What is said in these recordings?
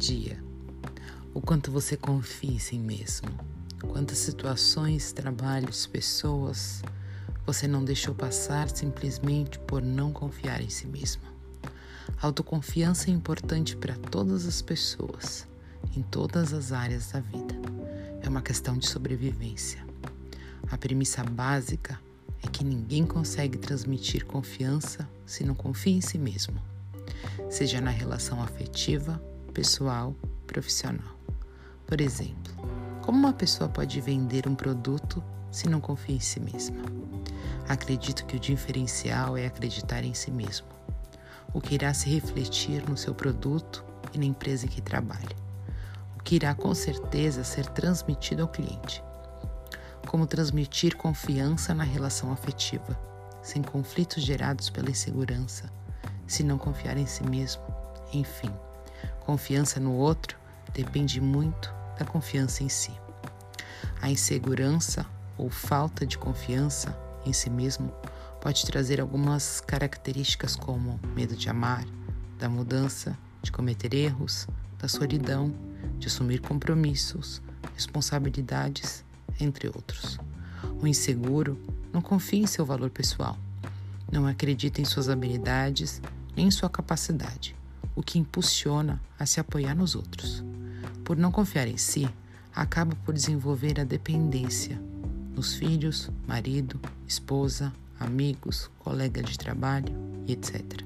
dia, o quanto você confia em si mesmo, quantas situações, trabalhos, pessoas você não deixou passar simplesmente por não confiar em si mesmo. Autoconfiança é importante para todas as pessoas, em todas as áreas da vida. É uma questão de sobrevivência. A premissa básica é que ninguém consegue transmitir confiança se não confia em si mesmo, seja na relação afetiva, pessoal, profissional. Por exemplo, como uma pessoa pode vender um produto se não confia em si mesma? Acredito que o diferencial é acreditar em si mesmo, o que irá se refletir no seu produto e na empresa em que trabalha, o que irá com certeza ser transmitido ao cliente como transmitir confiança na relação afetiva, sem conflitos gerados pela insegurança, se não confiar em si mesmo. Enfim, confiança no outro depende muito da confiança em si. A insegurança ou falta de confiança em si mesmo pode trazer algumas características como medo de amar, da mudança, de cometer erros, da solidão, de assumir compromissos, responsabilidades entre outros. O inseguro não confia em seu valor pessoal, não acredita em suas habilidades nem em sua capacidade, o que impulsiona a se apoiar nos outros. Por não confiar em si, acaba por desenvolver a dependência nos filhos, marido, esposa, amigos, colega de trabalho e etc.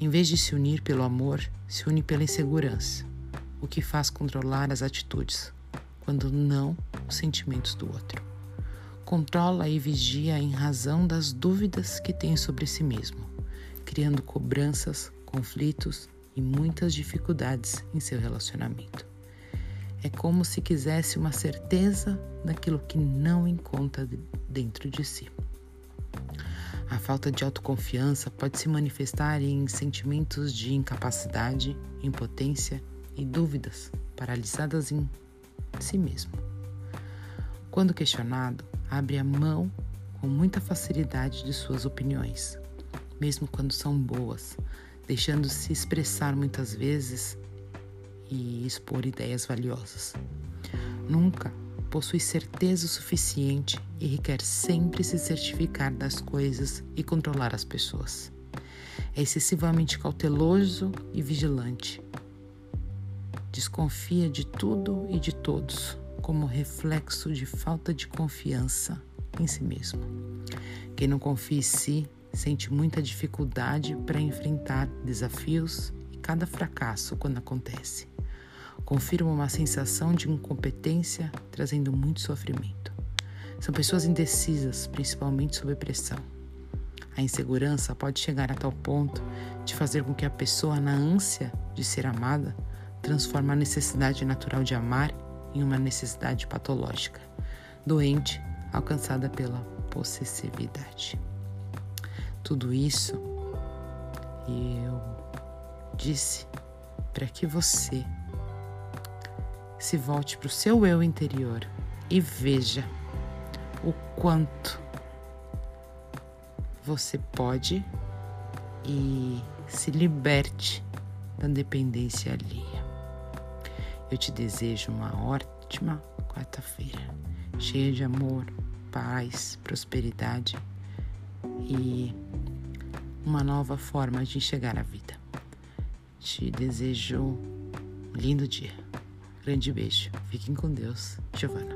Em vez de se unir pelo amor, se une pela insegurança, o que faz controlar as atitudes, quando não os sentimentos do outro. Controla e vigia em razão das dúvidas que tem sobre si mesmo, criando cobranças, conflitos e muitas dificuldades em seu relacionamento. É como se quisesse uma certeza daquilo que não encontra dentro de si. A falta de autoconfiança pode se manifestar em sentimentos de incapacidade, impotência e dúvidas paralisadas em si mesmo. Quando questionado, abre a mão com muita facilidade de suas opiniões, mesmo quando são boas, deixando-se expressar muitas vezes e expor ideias valiosas. Nunca possui certeza o suficiente e requer sempre se certificar das coisas e controlar as pessoas. É excessivamente cauteloso e vigilante. Desconfia de tudo e de todos como reflexo de falta de confiança em si mesmo. Quem não confia em si sente muita dificuldade para enfrentar desafios e cada fracasso quando acontece. Confirma uma sensação de incompetência, trazendo muito sofrimento. São pessoas indecisas, principalmente sob pressão. A insegurança pode chegar a tal ponto de fazer com que a pessoa, na ânsia de ser amada, transforme a necessidade natural de amar em uma necessidade patológica, doente, alcançada pela possessividade. Tudo isso eu disse para que você se volte para o seu eu interior e veja o quanto você pode e se liberte da dependência alheia. Eu te desejo uma ótima quarta-feira, cheia de amor, paz, prosperidade e uma nova forma de enxergar a vida. Te desejo um lindo dia. Grande beijo. Fiquem com Deus. Giovana.